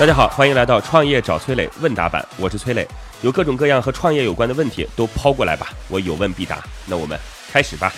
大家好，欢迎来到创业找崔磊问答版，我是崔磊，有各种各样和创业有关的问题都抛过来吧，我有问必答。那我们开始吧。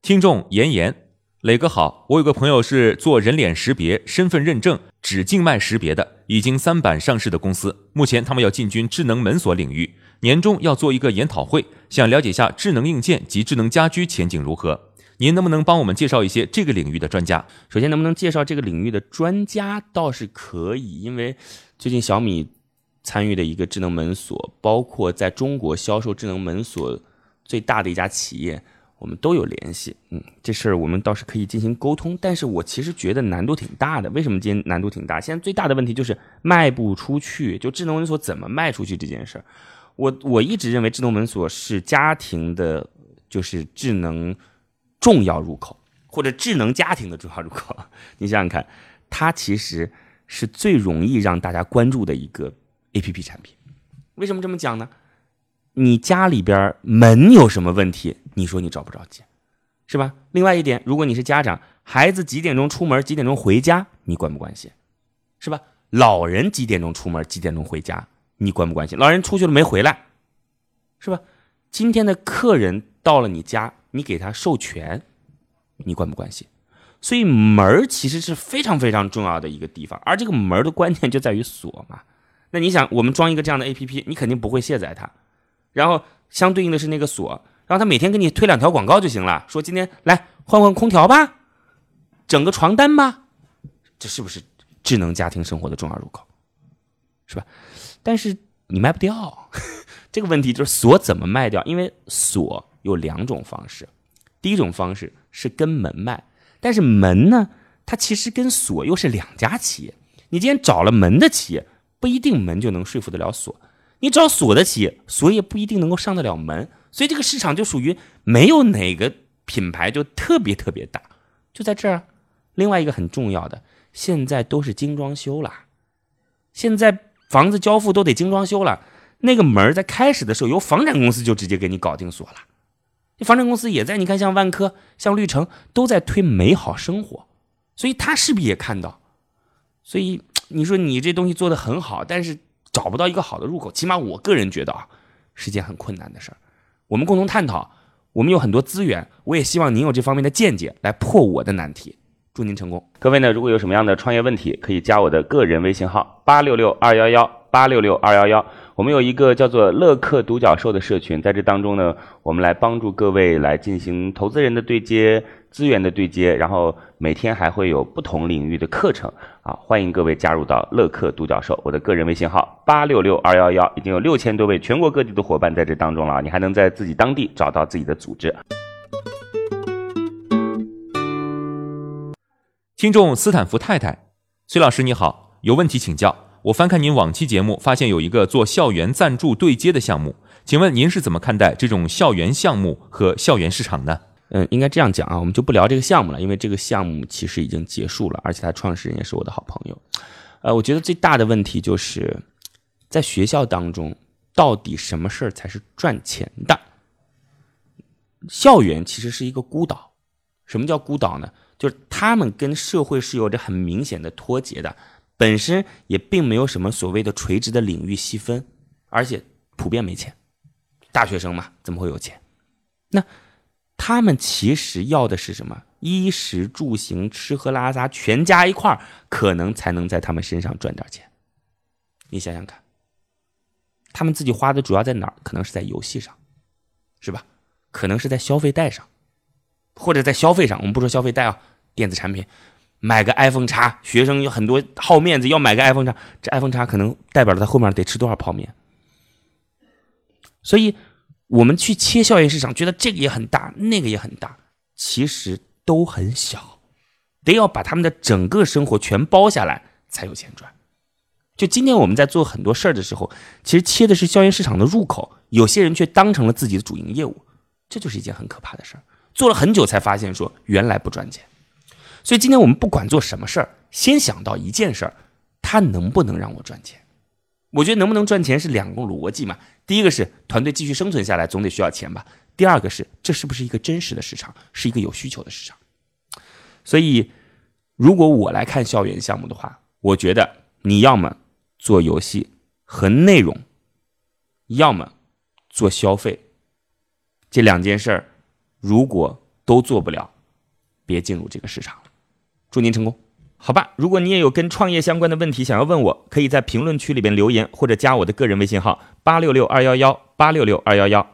听众妍妍，磊哥好，我有个朋友是做人脸识别、身份认证、指静脉识别的，已经三板上市的公司，目前他们要进军智能门锁领域，年终要做一个研讨会，想了解下智能硬件及智能家居前景如何。您能不能帮我们介绍一些这个领域的专家？首先，能不能介绍这个领域的专家倒是可以，因为最近小米参与的一个智能门锁，包括在中国销售智能门锁最大的一家企业，我们都有联系。嗯，这事儿我们倒是可以进行沟通，但是我其实觉得难度挺大的。为什么今天难度挺大？现在最大的问题就是卖不出去，就智能门锁怎么卖出去这件事儿。我我一直认为智能门锁是家庭的，就是智能。重要入口或者智能家庭的重要入口，你想想看，它其实是最容易让大家关注的一个 A P P 产品。为什么这么讲呢？你家里边门有什么问题？你说你着不着急，是吧？另外一点，如果你是家长，孩子几点钟出门，几点钟回家，你关不关心？是吧？老人几点钟出门，几点钟回家，你关不关心？老人出去了没回来，是吧？今天的客人到了你家。你给他授权，你关不关心？所以门儿其实是非常非常重要的一个地方，而这个门儿的关键就在于锁嘛。那你想，我们装一个这样的 A P P，你肯定不会卸载它，然后相对应的是那个锁，然后他每天给你推两条广告就行了，说今天来换换空调吧，整个床单吧，这是不是智能家庭生活的重要入口？是吧？但是你卖不掉，这个问题就是锁怎么卖掉？因为锁。有两种方式，第一种方式是跟门卖，但是门呢，它其实跟锁又是两家企业。你今天找了门的企业，不一定门就能说服得了锁；你找锁的企业，锁也不一定能够上得了门。所以这个市场就属于没有哪个品牌就特别特别大，就在这儿。另外一个很重要的，现在都是精装修了，现在房子交付都得精装修了，那个门在开始的时候由房产公司就直接给你搞定锁了。房产公司也在，你看，像万科、像绿城都在推美好生活，所以他势必也看到。所以你说你这东西做的很好，但是找不到一个好的入口，起码我个人觉得啊，是件很困难的事儿。我们共同探讨，我们有很多资源，我也希望您有这方面的见解来破我的难题。祝您成功。各位呢，如果有什么样的创业问题，可以加我的个人微信号八六六二幺幺八六六二幺幺。我们有一个叫做乐客独角兽的社群，在这当中呢，我们来帮助各位来进行投资人的对接、资源的对接，然后每天还会有不同领域的课程啊，欢迎各位加入到乐客独角兽。我的个人微信号八六六二幺幺，已经有六千多位全国各地的伙伴在这当中了，你还能在自己当地找到自己的组织。听众斯坦福太太，崔老师你好，有问题请教。我翻看您往期节目，发现有一个做校园赞助对接的项目，请问您是怎么看待这种校园项目和校园市场呢？嗯，应该这样讲啊，我们就不聊这个项目了，因为这个项目其实已经结束了，而且它创始人也是我的好朋友。呃，我觉得最大的问题就是在学校当中，到底什么事儿才是赚钱的？校园其实是一个孤岛，什么叫孤岛呢？就是他们跟社会是有着很明显的脱节的。本身也并没有什么所谓的垂直的领域细分，而且普遍没钱，大学生嘛，怎么会有钱？那他们其实要的是什么？衣食住行、吃喝拉撒全加一块儿，可能才能在他们身上赚点钱。你想想看，他们自己花的主要在哪儿？可能是在游戏上，是吧？可能是在消费贷上，或者在消费上。我们不说消费贷啊，电子产品。买个 iPhone 叉，学生有很多好面子，要买个 iPhone 叉，这 iPhone 叉可能代表了他后面得吃多少泡面。所以，我们去切校园市场，觉得这个也很大，那个也很大，其实都很小，得要把他们的整个生活全包下来才有钱赚。就今天我们在做很多事儿的时候，其实切的是校园市场的入口，有些人却当成了自己的主营业务，这就是一件很可怕的事儿。做了很久才发现，说原来不赚钱。所以今天我们不管做什么事儿，先想到一件事儿，它能不能让我赚钱？我觉得能不能赚钱是两个逻辑嘛。第一个是团队继续生存下来，总得需要钱吧。第二个是这是不是一个真实的市场，是一个有需求的市场。所以如果我来看校园项目的话，我觉得你要么做游戏和内容，要么做消费。这两件事儿，如果都做不了，别进入这个市场。祝您成功。好吧，如果你也有跟创业相关的问题想要问我，可以在评论区里边留言，或者加我的个人微信号八六六二幺幺八六六二幺幺。